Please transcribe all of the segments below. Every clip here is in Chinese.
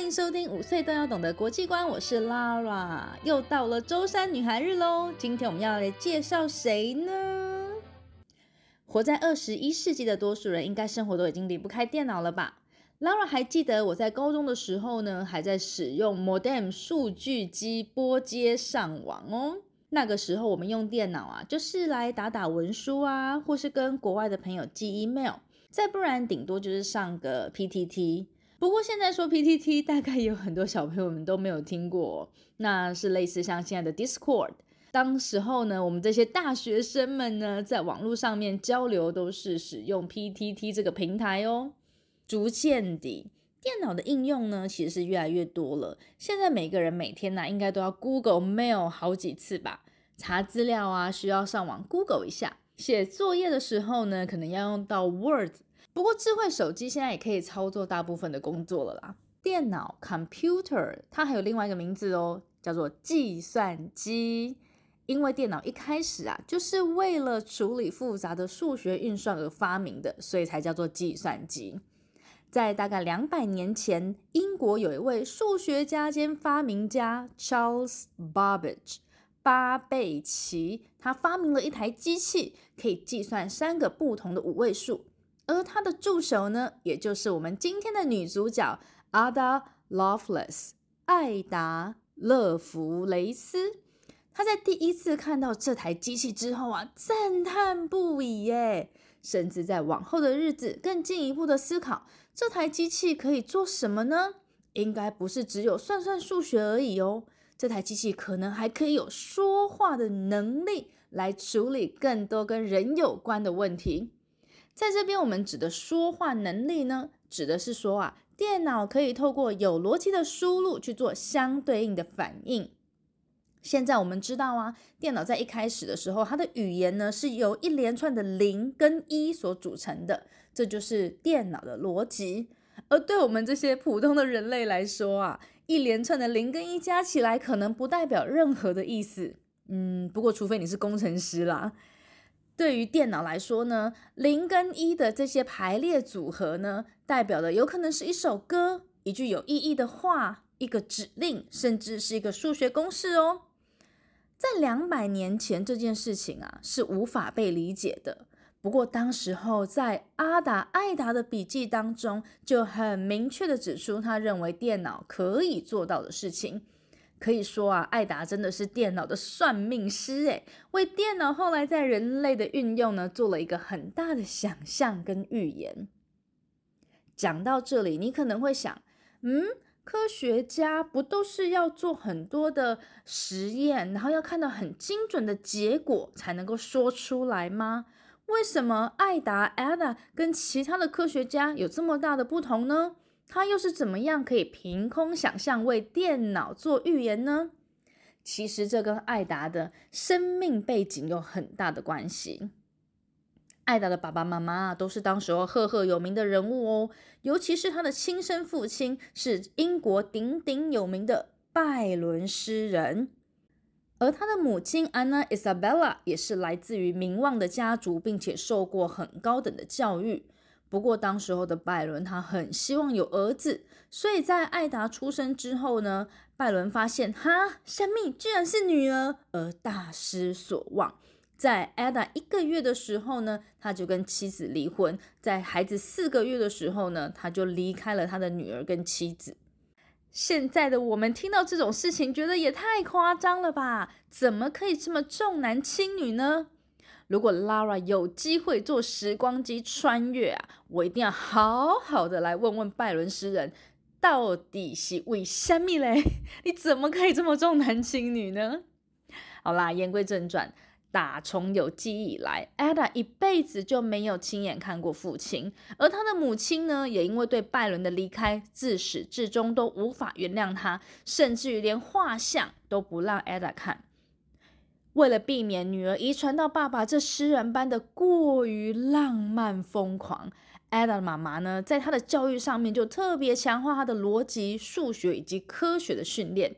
欢迎收听五岁都要懂的国际观，我是 Lara，又到了周三女孩日喽。今天我们要来介绍谁呢？活在二十一世纪的多数人，应该生活都已经离不开电脑了吧？Lara 还记得我在高中的时候呢，还在使用 modem 数据机拨接上网哦。那个时候我们用电脑啊，就是来打打文书啊，或是跟国外的朋友寄 email，再不然顶多就是上个 PTT。不过现在说 PTT，大概有很多小朋友们都没有听过，那是类似像现在的 Discord。当时候呢，我们这些大学生们呢，在网络上面交流都是使用 PTT 这个平台哦。逐渐地，电脑的应用呢，其实是越来越多了。现在每个人每天呢，应该都要 Google Mail 好几次吧？查资料啊，需要上网 Google 一下；写作业的时候呢，可能要用到 Word。不过，智慧手机现在也可以操作大部分的工作了啦。电脑 （computer） 它还有另外一个名字哦，叫做计算机。因为电脑一开始啊，就是为了处理复杂的数学运算而发明的，所以才叫做计算机。在大概两百年前，英国有一位数学家兼发明家 Charles Babbage（ 巴贝奇），他发明了一台机器，可以计算三个不同的五位数。而他的助手呢，也就是我们今天的女主角 Ada Lovelace 艾达勒弗雷斯。他在第一次看到这台机器之后啊，赞叹不已耶！甚至在往后的日子，更进一步的思考，这台机器可以做什么呢？应该不是只有算算数学而已哦。这台机器可能还可以有说话的能力，来处理更多跟人有关的问题。在这边，我们指的说话能力呢，指的是说啊，电脑可以透过有逻辑的输入去做相对应的反应。现在我们知道啊，电脑在一开始的时候，它的语言呢是由一连串的零跟一所组成的，这就是电脑的逻辑。而对我们这些普通的人类来说啊，一连串的零跟一加起来可能不代表任何的意思。嗯，不过除非你是工程师啦。对于电脑来说呢，零跟一的这些排列组合呢，代表的有可能是一首歌、一句有意义的话、一个指令，甚至是一个数学公式哦。在两百年前，这件事情啊是无法被理解的。不过，当时候在阿达艾达的笔记当中，就很明确的指出，他认为电脑可以做到的事情。可以说啊，艾达真的是电脑的算命师诶，为电脑后来在人类的运用呢，做了一个很大的想象跟预言。讲到这里，你可能会想，嗯。科学家不都是要做很多的实验，然后要看到很精准的结果才能够说出来吗？为什么艾达 Ada 跟其他的科学家有这么大的不同呢？他又是怎么样可以凭空想象为电脑做预言呢？其实这跟艾达的生命背景有很大的关系。艾达的爸爸妈妈都是当时候赫赫有名的人物哦，尤其是他的亲生父亲是英国鼎鼎有名的拜伦诗人，而他的母亲 Anna Isabella 也是来自于名望的家族，并且受过很高等的教育。不过当时候的拜伦他很希望有儿子，所以在艾达出生之后呢，拜伦发现哈，生命居然是女儿，而大失所望。在艾达一个月的时候呢，他就跟妻子离婚。在孩子四个月的时候呢，他就离开了他的女儿跟妻子。现在的我们听到这种事情，觉得也太夸张了吧？怎么可以这么重男轻女呢？如果 Lara 有机会坐时光机穿越啊，我一定要好好的来问问拜伦诗人，到底是为什么嘞？你怎么可以这么重男轻女呢？好啦，言归正传。打从有记忆以来，Ada 一辈子就没有亲眼看过父亲，而他的母亲呢，也因为对拜伦的离开，自始至终都无法原谅他，甚至于连画像都不让 Ada 看。为了避免女儿遗传到爸爸这诗人般的过于浪漫疯狂，Ada 的妈妈呢，在她的教育上面就特别强化她的逻辑、数学以及科学的训练。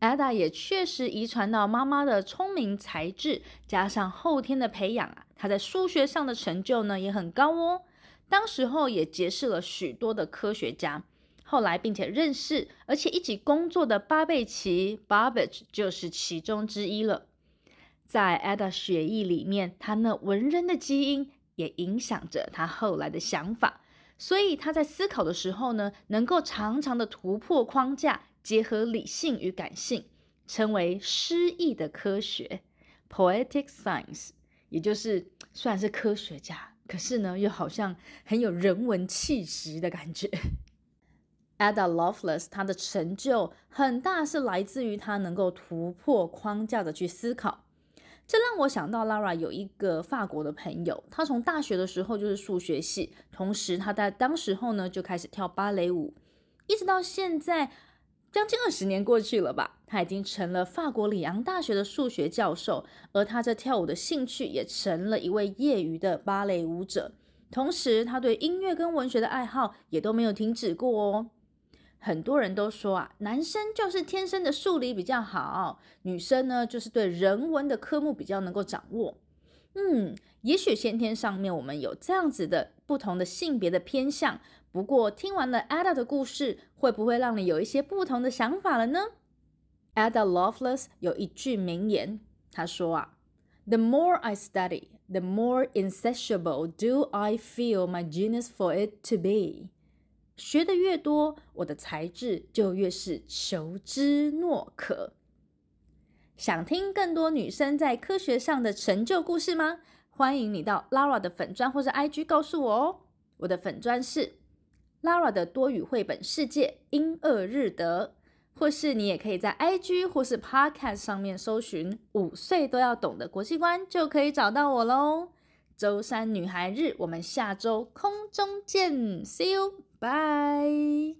Ada 也确实遗传到妈妈的聪明才智，加上后天的培养啊，她在数学上的成就呢也很高哦。当时候也结识了许多的科学家，后来并且认识而且一起工作的巴贝奇 （Babbage） 就是其中之一了。在 Ada 血液里面，他那文人的基因也影响着他后来的想法，所以他在思考的时候呢，能够常常的突破框架。结合理性与感性，称为诗意的科学 （poetic science），也就是虽然是科学家，可是呢，又好像很有人文气质的感觉。Ada Lovelace 他的成就很大，是来自于他能够突破框架的去思考。这让我想到 Lara 有一个法国的朋友，他从大学的时候就是数学系，同时他在当时候呢就开始跳芭蕾舞，一直到现在。将近二十年过去了吧，他已经成了法国里昂大学的数学教授，而他这跳舞的兴趣也成了一位业余的芭蕾舞者。同时，他对音乐跟文学的爱好也都没有停止过哦。很多人都说啊，男生就是天生的数理比较好，女生呢就是对人文的科目比较能够掌握。嗯，也许先天上面我们有这样子的不同的性别的偏向。不过，听完了 Ada 的故事，会不会让你有一些不同的想法了呢？Ada Lovelace 有一句名言，他说啊：“The more I study, the more insatiable do I feel my genius for it to be。”学的越多，我的才智就越是求知若渴。想听更多女生在科学上的成就故事吗？欢迎你到 Lara 的粉砖或者 IG 告诉我哦。我的粉砖是。Lara 的多语绘本世界，英二日德，或是你也可以在 IG 或是 Podcast 上面搜寻“五岁都要懂的国际观”，就可以找到我喽。周三女孩日，我们下周空中见，See you！Bye.